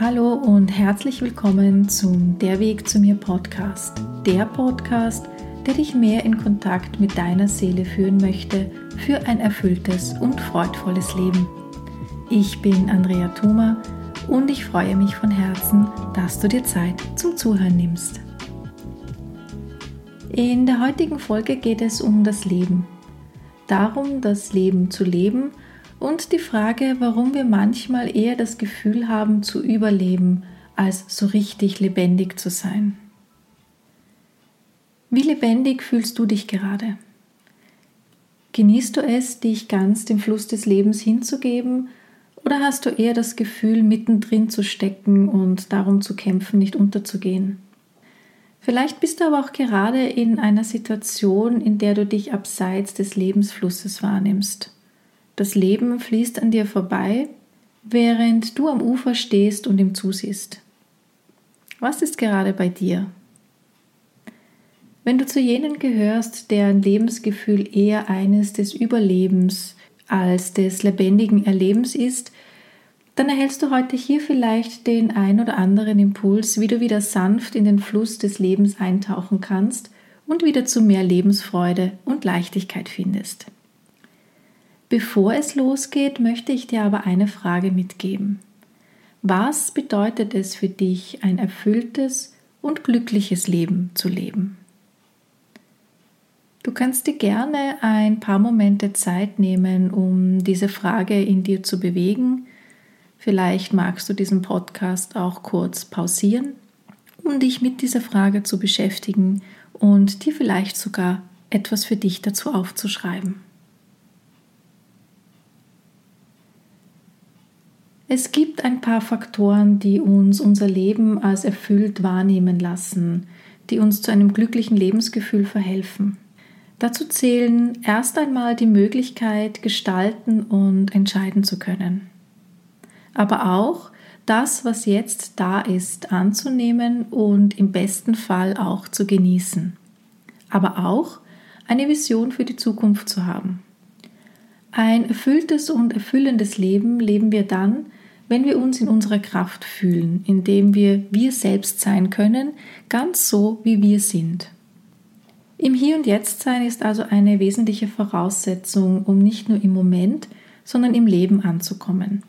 Hallo und herzlich willkommen zum Der Weg zu mir Podcast. Der Podcast, der dich mehr in Kontakt mit deiner Seele führen möchte für ein erfülltes und freudvolles Leben. Ich bin Andrea Thoma und ich freue mich von Herzen, dass du dir Zeit zum Zuhören nimmst. In der heutigen Folge geht es um das Leben. Darum, das Leben zu leben und die Frage, warum wir manchmal eher das Gefühl haben zu überleben, als so richtig lebendig zu sein. Wie lebendig fühlst du dich gerade? Genießt du es, dich ganz dem Fluss des Lebens hinzugeben, oder hast du eher das Gefühl, mittendrin zu stecken und darum zu kämpfen, nicht unterzugehen? Vielleicht bist du aber auch gerade in einer Situation, in der du dich abseits des Lebensflusses wahrnimmst. Das Leben fließt an dir vorbei, während du am Ufer stehst und ihm zusiehst. Was ist gerade bei dir? Wenn du zu jenen gehörst, deren Lebensgefühl eher eines des Überlebens als des lebendigen Erlebens ist, dann erhältst du heute hier vielleicht den ein oder anderen Impuls, wie du wieder sanft in den Fluss des Lebens eintauchen kannst und wieder zu mehr Lebensfreude und Leichtigkeit findest. Bevor es losgeht, möchte ich dir aber eine Frage mitgeben. Was bedeutet es für dich, ein erfülltes und glückliches Leben zu leben? Du kannst dir gerne ein paar Momente Zeit nehmen, um diese Frage in dir zu bewegen. Vielleicht magst du diesen Podcast auch kurz pausieren, um dich mit dieser Frage zu beschäftigen und dir vielleicht sogar etwas für dich dazu aufzuschreiben. Es gibt ein paar Faktoren, die uns unser Leben als erfüllt wahrnehmen lassen, die uns zu einem glücklichen Lebensgefühl verhelfen. Dazu zählen erst einmal die Möglichkeit, gestalten und entscheiden zu können. Aber auch das, was jetzt da ist, anzunehmen und im besten Fall auch zu genießen. Aber auch eine Vision für die Zukunft zu haben. Ein erfülltes und erfüllendes Leben leben wir dann, wenn wir uns in unserer Kraft fühlen, indem wir wir selbst sein können, ganz so, wie wir sind. Im Hier und Jetzt sein ist also eine wesentliche Voraussetzung, um nicht nur im Moment, sondern im Leben anzukommen.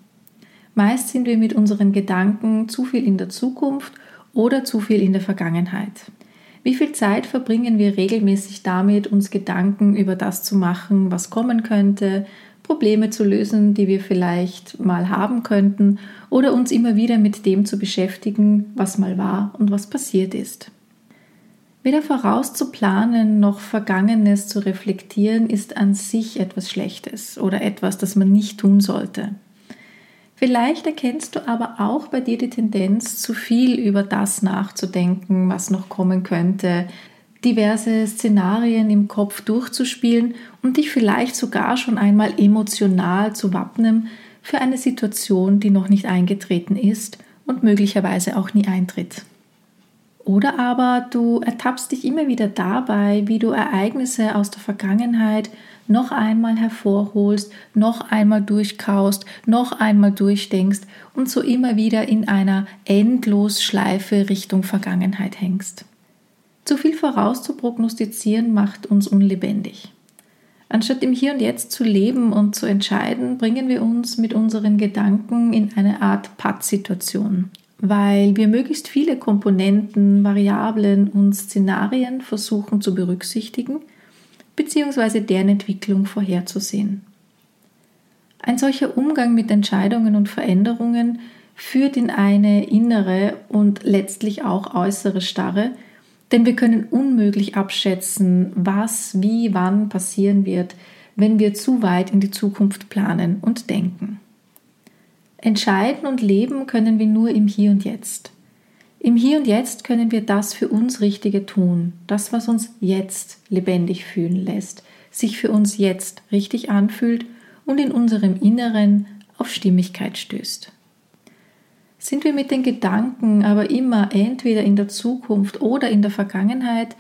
Meist sind wir mit unseren Gedanken zu viel in der Zukunft oder zu viel in der Vergangenheit. Wie viel Zeit verbringen wir regelmäßig damit, uns Gedanken über das zu machen, was kommen könnte, Probleme zu lösen, die wir vielleicht mal haben könnten oder uns immer wieder mit dem zu beschäftigen, was mal war und was passiert ist. Weder vorauszuplanen noch Vergangenes zu reflektieren ist an sich etwas Schlechtes oder etwas, das man nicht tun sollte. Vielleicht erkennst du aber auch bei dir die Tendenz, zu viel über das nachzudenken, was noch kommen könnte, diverse Szenarien im Kopf durchzuspielen und dich vielleicht sogar schon einmal emotional zu wappnen für eine Situation, die noch nicht eingetreten ist und möglicherweise auch nie eintritt. Oder aber du ertappst dich immer wieder dabei, wie du Ereignisse aus der Vergangenheit noch einmal hervorholst, noch einmal durchkaust, noch einmal durchdenkst und so immer wieder in einer Endlosschleife Richtung Vergangenheit hängst. Zu viel vorauszuprognostizieren macht uns unlebendig. Anstatt im Hier und Jetzt zu leben und zu entscheiden, bringen wir uns mit unseren Gedanken in eine Art Pattsituation, weil wir möglichst viele Komponenten, Variablen und Szenarien versuchen zu berücksichtigen bzw. deren Entwicklung vorherzusehen. Ein solcher Umgang mit Entscheidungen und Veränderungen führt in eine innere und letztlich auch äußere Starre, denn wir können unmöglich abschätzen, was, wie, wann passieren wird, wenn wir zu weit in die Zukunft planen und denken. Entscheiden und leben können wir nur im Hier und Jetzt. Im Hier und Jetzt können wir das für uns Richtige tun, das, was uns jetzt lebendig fühlen lässt, sich für uns jetzt richtig anfühlt und in unserem Inneren auf Stimmigkeit stößt. Sind wir mit den Gedanken aber immer entweder in der Zukunft oder in der Vergangenheit,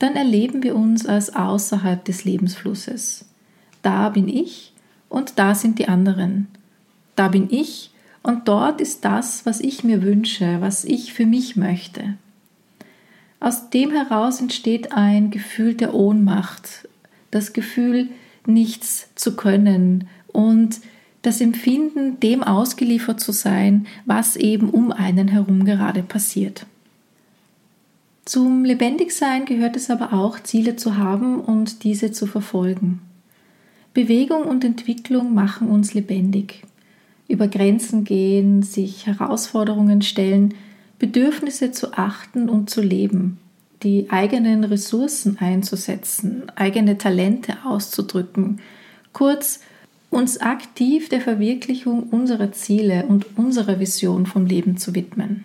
dann erleben wir uns als außerhalb des Lebensflusses. Da bin ich und da sind die anderen. Da bin ich Und dort ist das, was ich mir wünsche, was ich für mich möchte. Aus dem heraus entsteht ein Gefühl der Ohnmacht, das Gefühl, nichts zu können und das Empfinden, dem ausgeliefert zu sein, was eben um einen herum gerade passiert. Zum Lebendigsein gehört es aber auch, Ziele zu haben und diese zu verfolgen. Bewegung und Entwicklung machen uns lebendig. Über Grenzen gehen, sich Herausforderungen stellen, Bedürfnisse zu achten und zu leben, die eigenen Ressourcen einzusetzen, eigene Talente auszudrücken, kurz uns aktiv der Verwirklichung unserer Ziele und unserer Vision vom Leben zu widmen.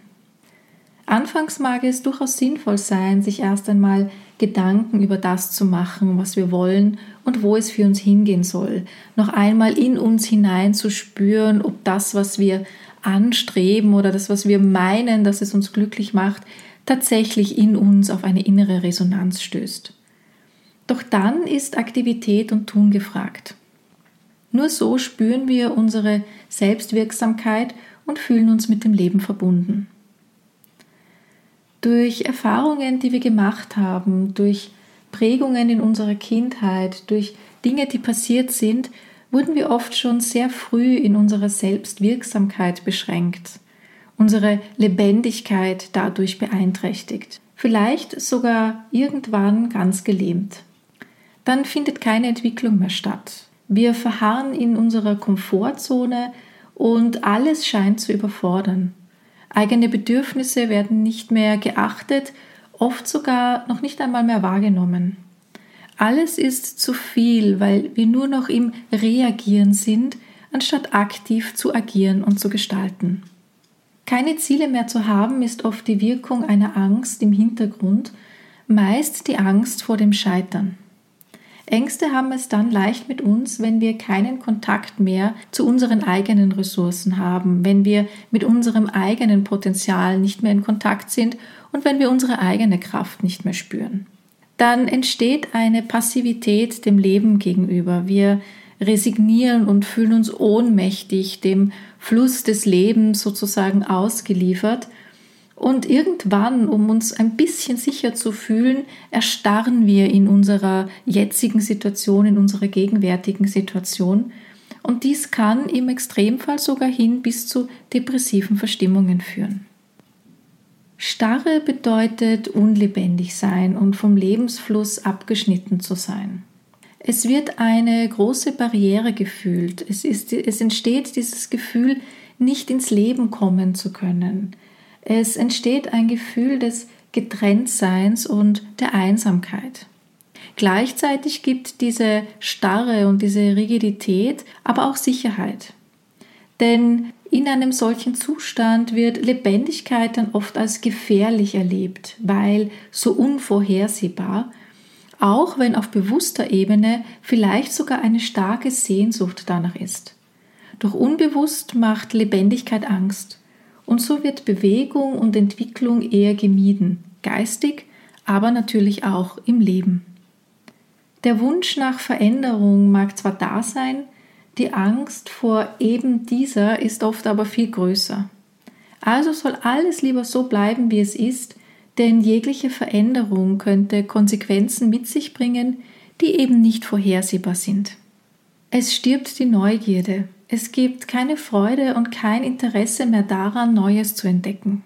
Anfangs mag es durchaus sinnvoll sein, sich erst einmal Gedanken über das zu machen, was wir wollen und wo es für uns hingehen soll. Noch einmal in uns hinein zu spüren, ob das, was wir anstreben oder das, was wir meinen, dass es uns glücklich macht, tatsächlich in uns auf eine innere Resonanz stößt. Doch dann ist Aktivität und Tun gefragt. Nur so spüren wir unsere Selbstwirksamkeit und fühlen uns mit dem Leben verbunden. Durch Erfahrungen, die wir gemacht haben, durch Prägungen in unserer Kindheit, durch Dinge, die passiert sind, wurden wir oft schon sehr früh in unserer Selbstwirksamkeit beschränkt, unsere Lebendigkeit dadurch beeinträchtigt, vielleicht sogar irgendwann ganz gelähmt. Dann findet keine Entwicklung mehr statt. Wir verharren in unserer Komfortzone und alles scheint zu überfordern. Eigene Bedürfnisse werden nicht mehr geachtet, oft sogar noch nicht einmal mehr wahrgenommen. Alles ist zu viel, weil wir nur noch im Reagieren sind, anstatt aktiv zu agieren und zu gestalten. Keine Ziele mehr zu haben, ist oft die Wirkung einer Angst im Hintergrund, meist die Angst vor dem Scheitern. Ängste haben es dann leicht mit uns, wenn wir keinen Kontakt mehr zu unseren eigenen Ressourcen haben, wenn wir mit unserem eigenen Potenzial nicht mehr in Kontakt sind und wenn wir unsere eigene Kraft nicht mehr spüren. Dann entsteht eine Passivität dem Leben gegenüber. Wir resignieren und fühlen uns ohnmächtig, dem Fluss des Lebens sozusagen ausgeliefert und irgendwann, um uns ein bisschen sicher zu fühlen, erstarren wir in unserer jetzigen Situation, in unserer gegenwärtigen Situation. Und dies kann im Extremfall sogar hin bis zu depressiven Verstimmungen führen. Starre bedeutet unlebendig sein und vom Lebensfluss abgeschnitten zu sein. Es wird eine große Barriere gefühlt. Es, ist, es entsteht dieses Gefühl, nicht ins Leben kommen zu können. Es entsteht ein Gefühl des Getrenntseins und der Einsamkeit. Gleichzeitig gibt diese Starre und diese Rigidität aber auch Sicherheit. Denn in einem solchen Zustand wird Lebendigkeit dann oft als gefährlich erlebt, weil so unvorhersehbar, auch wenn auf bewusster Ebene vielleicht sogar eine starke Sehnsucht danach ist. Doch unbewusst macht Lebendigkeit Angst und so wird Bewegung und Entwicklung eher gemieden, geistig, aber natürlich auch im Leben. Der Wunsch nach Veränderung mag zwar da sein, die Angst vor eben dieser ist oft aber viel größer. Also soll alles lieber so bleiben, wie es ist, denn jegliche Veränderung könnte Konsequenzen mit sich bringen, die eben nicht vorhersehbar sind. Es stirbt die Neugierde, es gibt keine Freude und kein Interesse mehr daran, Neues zu entdecken.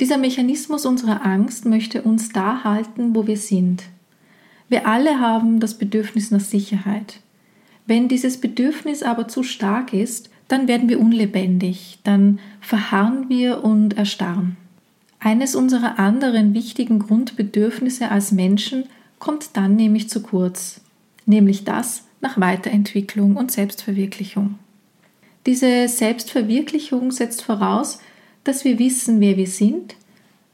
Dieser Mechanismus unserer Angst möchte uns da halten, wo wir sind. Wir alle haben das Bedürfnis nach Sicherheit. Wenn dieses Bedürfnis aber zu stark ist, dann werden wir unlebendig, dann verharren wir und erstarren. Eines unserer anderen wichtigen Grundbedürfnisse als Menschen kommt dann nämlich zu kurz, nämlich das nach Weiterentwicklung und Selbstverwirklichung. Diese Selbstverwirklichung setzt voraus, dass wir wissen, wer wir sind,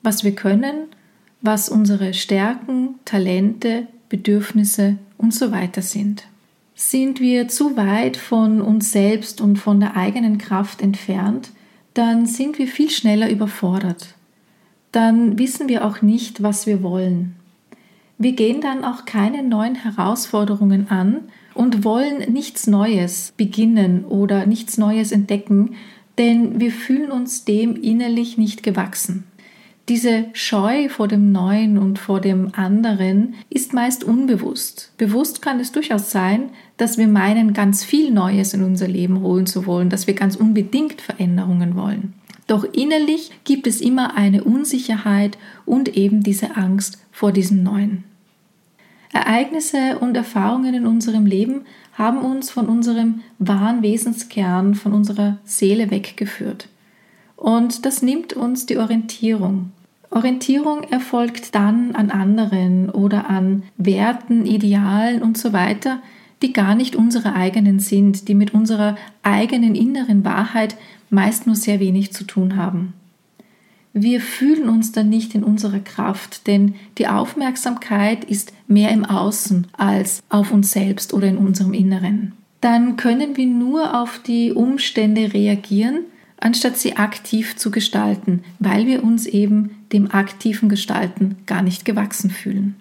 was wir können, was unsere Stärken, Talente, Bedürfnisse und so weiter sind. Sind wir zu weit von uns selbst und von der eigenen Kraft entfernt, dann sind wir viel schneller überfordert. Dann wissen wir auch nicht, was wir wollen. Wir gehen dann auch keine neuen Herausforderungen an und wollen nichts Neues beginnen oder nichts Neues entdecken, denn wir fühlen uns dem innerlich nicht gewachsen. Diese Scheu vor dem Neuen und vor dem anderen ist meist unbewusst. Bewusst kann es durchaus sein, dass wir meinen, ganz viel Neues in unser Leben holen zu wollen, dass wir ganz unbedingt Veränderungen wollen. Doch innerlich gibt es immer eine Unsicherheit und eben diese Angst vor diesem Neuen. Ereignisse und Erfahrungen in unserem Leben haben uns von unserem wahren Wesenskern, von unserer Seele weggeführt. Und das nimmt uns die Orientierung. Orientierung erfolgt dann an anderen oder an Werten, Idealen und so weiter, die gar nicht unsere eigenen sind, die mit unserer eigenen inneren Wahrheit meist nur sehr wenig zu tun haben. Wir fühlen uns dann nicht in unserer Kraft, denn die Aufmerksamkeit ist mehr im Außen als auf uns selbst oder in unserem Inneren. Dann können wir nur auf die Umstände reagieren, anstatt sie aktiv zu gestalten, weil wir uns eben dem aktiven Gestalten gar nicht gewachsen fühlen.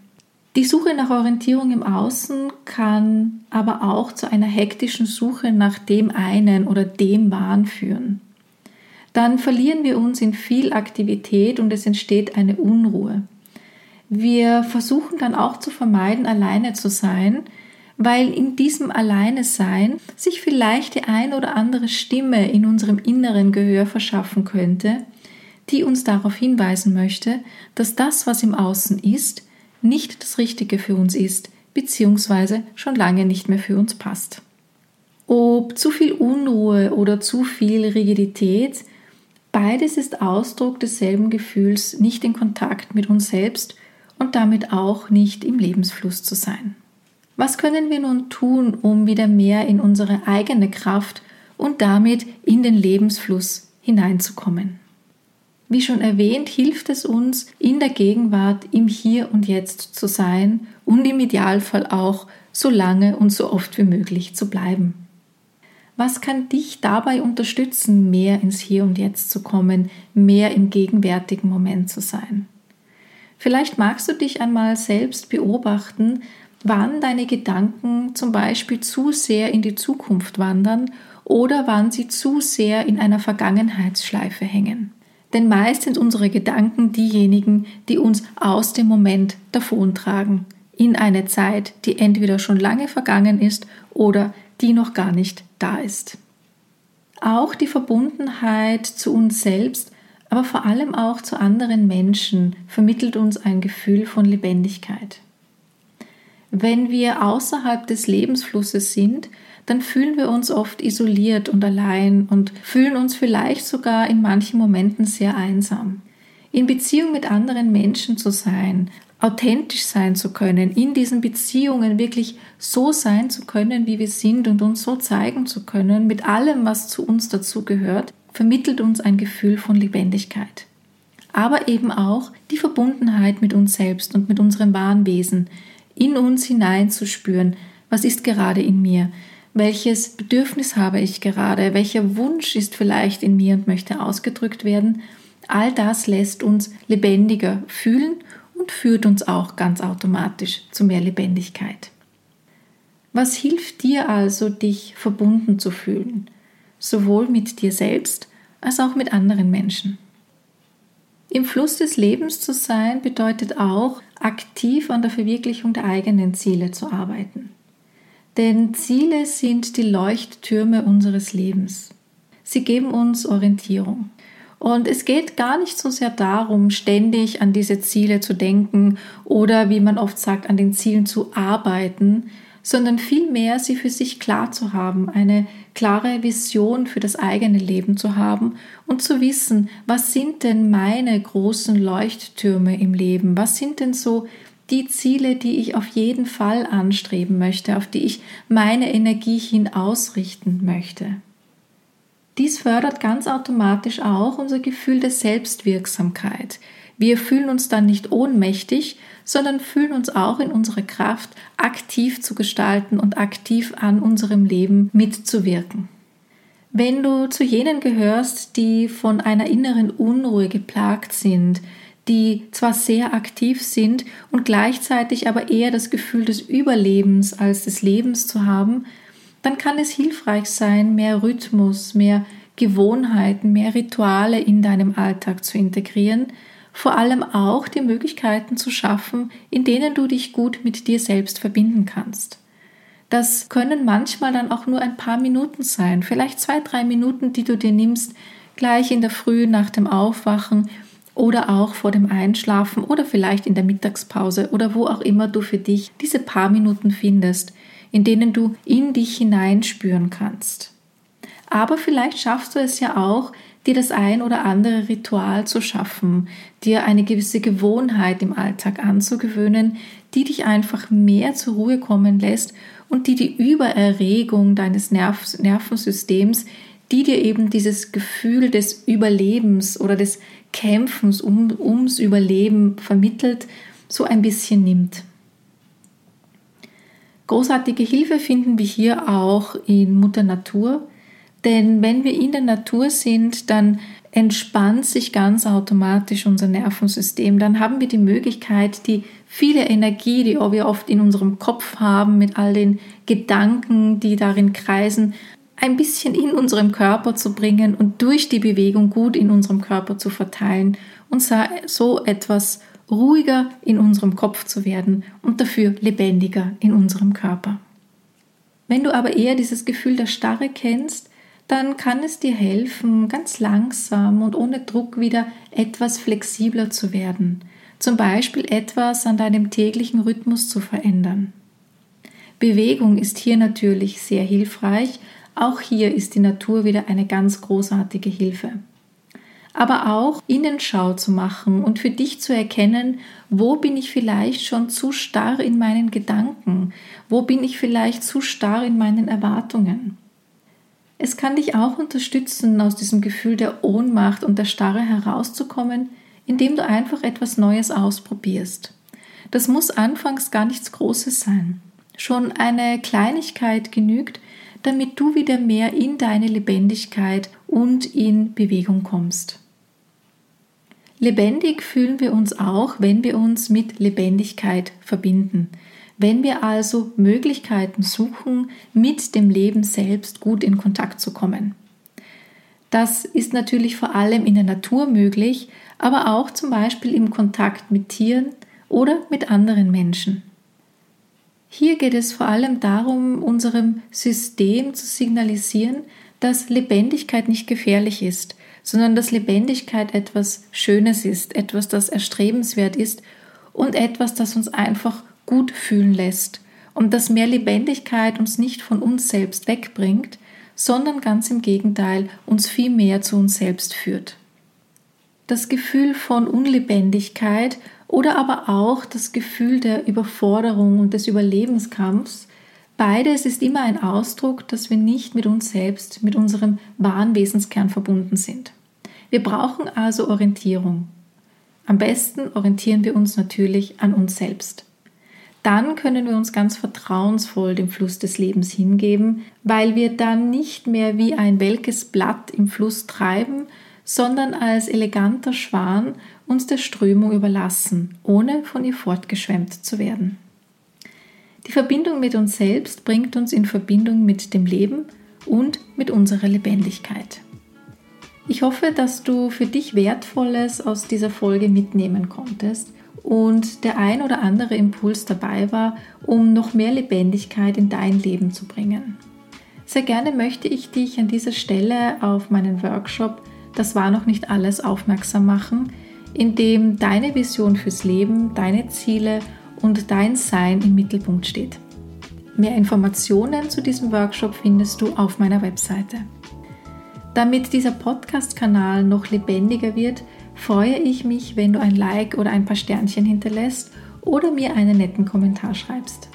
Die Suche nach Orientierung im Außen kann aber auch zu einer hektischen Suche nach dem einen oder dem Wahn führen. Dann verlieren wir uns in viel Aktivität und es entsteht eine Unruhe. Wir versuchen dann auch zu vermeiden, alleine zu sein, weil in diesem Alleine-Sein sich vielleicht die ein oder andere Stimme in unserem inneren Gehör verschaffen könnte, die uns darauf hinweisen möchte, dass das, was im Außen ist, nicht das Richtige für uns ist, beziehungsweise schon lange nicht mehr für uns passt. Ob zu viel Unruhe oder zu viel Rigidität, beides ist Ausdruck desselben Gefühls, nicht in Kontakt mit uns selbst und damit auch nicht im Lebensfluss zu sein. Was können wir nun tun, um wieder mehr in unsere eigene Kraft und damit in den Lebensfluss hineinzukommen? Wie schon erwähnt, hilft es uns, in der Gegenwart im Hier und Jetzt zu sein und im Idealfall auch so lange und so oft wie möglich zu bleiben. Was kann dich dabei unterstützen, mehr ins Hier und Jetzt zu kommen, mehr im gegenwärtigen Moment zu sein? Vielleicht magst du dich einmal selbst beobachten, wann deine Gedanken zum Beispiel zu sehr in die Zukunft wandern oder wann sie zu sehr in einer Vergangenheitsschleife hängen. Denn meist sind unsere Gedanken diejenigen, die uns aus dem Moment davontragen, in eine Zeit, die entweder schon lange vergangen ist oder die noch gar nicht da ist. Auch die Verbundenheit zu uns selbst, aber vor allem auch zu anderen Menschen vermittelt uns ein Gefühl von Lebendigkeit. Wenn wir außerhalb des Lebensflusses sind, dann fühlen wir uns oft isoliert und allein und fühlen uns vielleicht sogar in manchen Momenten sehr einsam. In Beziehung mit anderen Menschen zu sein, authentisch sein zu können, in diesen Beziehungen wirklich so sein zu können, wie wir sind und uns so zeigen zu können, mit allem, was zu uns dazugehört, vermittelt uns ein Gefühl von Lebendigkeit. Aber eben auch die Verbundenheit mit uns selbst und mit unserem wahren Wesen, in uns hineinzuspüren, was ist gerade in mir, welches Bedürfnis habe ich gerade, welcher Wunsch ist vielleicht in mir und möchte ausgedrückt werden. All das lässt uns lebendiger fühlen und führt uns auch ganz automatisch zu mehr Lebendigkeit. Was hilft dir also, dich verbunden zu fühlen, sowohl mit dir selbst als auch mit anderen Menschen? Im Fluss des Lebens zu sein bedeutet auch, aktiv an der Verwirklichung der eigenen Ziele zu arbeiten. Denn Ziele sind die Leuchttürme unseres Lebens. Sie geben uns Orientierung. Und es geht gar nicht so sehr darum, ständig an diese Ziele zu denken oder, wie man oft sagt, an den Zielen zu arbeiten, sondern vielmehr sie für sich klar zu haben, eine klare Vision für das eigene Leben zu haben und zu wissen, was sind denn meine großen Leuchttürme im Leben, was sind denn so die Ziele, die ich auf jeden Fall anstreben möchte, auf die ich meine Energie hin ausrichten möchte. Dies fördert ganz automatisch auch unser Gefühl der Selbstwirksamkeit. Wir fühlen uns dann nicht ohnmächtig, sondern fühlen uns auch in unserer Kraft, aktiv zu gestalten und aktiv an unserem Leben mitzuwirken. Wenn du zu jenen gehörst, die von einer inneren Unruhe geplagt sind, die zwar sehr aktiv sind und gleichzeitig aber eher das Gefühl des Überlebens als des Lebens zu haben, dann kann es hilfreich sein, mehr Rhythmus, mehr Gewohnheiten, mehr Rituale in deinem Alltag zu integrieren, vor allem auch die Möglichkeiten zu schaffen, in denen du dich gut mit dir selbst verbinden kannst. Das können manchmal dann auch nur ein paar Minuten sein, vielleicht zwei, drei Minuten, die du dir nimmst, gleich in der Früh nach dem Aufwachen oder auch vor dem Einschlafen oder vielleicht in der Mittagspause oder wo auch immer du für dich diese paar Minuten findest, in denen du in dich hineinspüren kannst. Aber vielleicht schaffst du es ja auch, dir das ein oder andere Ritual zu schaffen, dir eine gewisse Gewohnheit im Alltag anzugewöhnen, die dich einfach mehr zur Ruhe kommen lässt und die die Übererregung deines Nerv Nervensystems, die dir eben dieses Gefühl des Überlebens oder des Kämpfens um, ums Überleben vermittelt, so ein bisschen nimmt. Großartige Hilfe finden wir hier auch in Mutter Natur, denn wenn wir in der Natur sind, dann entspannt sich ganz automatisch unser Nervensystem. Dann haben wir die Möglichkeit, die viele Energie, die wir oft in unserem Kopf haben, mit all den Gedanken, die darin kreisen, ein bisschen in unserem Körper zu bringen und durch die Bewegung gut in unserem Körper zu verteilen und so etwas ruhiger in unserem Kopf zu werden und dafür lebendiger in unserem Körper. Wenn du aber eher dieses Gefühl der Starre kennst, dann kann es dir helfen, ganz langsam und ohne Druck wieder etwas flexibler zu werden, zum Beispiel etwas an deinem täglichen Rhythmus zu verändern. Bewegung ist hier natürlich sehr hilfreich, auch hier ist die Natur wieder eine ganz großartige Hilfe aber auch Innenschau zu machen und für dich zu erkennen, wo bin ich vielleicht schon zu starr in meinen Gedanken, wo bin ich vielleicht zu starr in meinen Erwartungen. Es kann dich auch unterstützen, aus diesem Gefühl der Ohnmacht und der Starre herauszukommen, indem du einfach etwas Neues ausprobierst. Das muss anfangs gar nichts Großes sein. Schon eine Kleinigkeit genügt, damit du wieder mehr in deine Lebendigkeit und in Bewegung kommst. Lebendig fühlen wir uns auch, wenn wir uns mit Lebendigkeit verbinden. Wenn wir also Möglichkeiten suchen, mit dem Leben selbst gut in Kontakt zu kommen. Das ist natürlich vor allem in der Natur möglich, aber auch zum Beispiel im Kontakt mit Tieren oder mit anderen Menschen. Hier geht es vor allem darum, unserem System zu signalisieren, dass Lebendigkeit nicht gefährlich ist, sondern dass Lebendigkeit etwas Schönes ist, etwas, das erstrebenswert ist und etwas, das uns einfach gut fühlen lässt und dass mehr Lebendigkeit uns nicht von uns selbst wegbringt, sondern ganz im Gegenteil uns viel mehr zu uns selbst führt. Das Gefühl von Unlebendigkeit oder aber auch das Gefühl der Überforderung und des Überlebenskampfs, beides ist immer ein Ausdruck, dass wir nicht mit uns selbst, mit unserem wahren Wesenskern verbunden sind. Wir brauchen also Orientierung. Am besten orientieren wir uns natürlich an uns selbst. Dann können wir uns ganz vertrauensvoll dem Fluss des Lebens hingeben, weil wir dann nicht mehr wie ein welkes Blatt im Fluss treiben, sondern als eleganter Schwan uns der Strömung überlassen, ohne von ihr fortgeschwemmt zu werden. Die Verbindung mit uns selbst bringt uns in Verbindung mit dem Leben und mit unserer Lebendigkeit. Ich hoffe, dass du für dich Wertvolles aus dieser Folge mitnehmen konntest und der ein oder andere Impuls dabei war, um noch mehr Lebendigkeit in dein Leben zu bringen. Sehr gerne möchte ich dich an dieser Stelle auf meinen Workshop Das war noch nicht alles aufmerksam machen, in dem deine Vision fürs Leben, deine Ziele und dein Sein im Mittelpunkt steht. Mehr Informationen zu diesem Workshop findest du auf meiner Webseite. Damit dieser Podcast-Kanal noch lebendiger wird, freue ich mich, wenn du ein Like oder ein paar Sternchen hinterlässt oder mir einen netten Kommentar schreibst.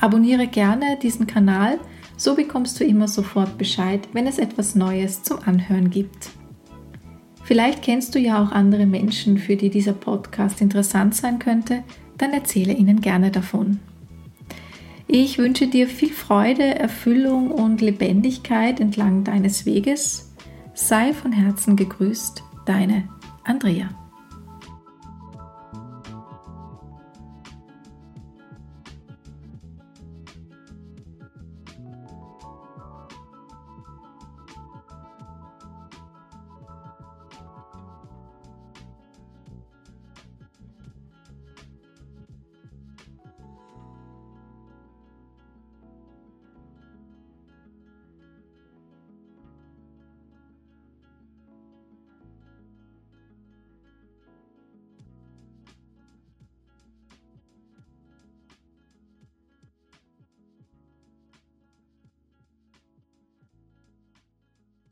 Abonniere gerne diesen Kanal, so bekommst du immer sofort Bescheid, wenn es etwas Neues zum Anhören gibt. Vielleicht kennst du ja auch andere Menschen, für die dieser Podcast interessant sein könnte, dann erzähle ihnen gerne davon. Ich wünsche dir viel Freude, Erfüllung und Lebendigkeit entlang deines Weges. Sei von Herzen gegrüßt, deine Andrea.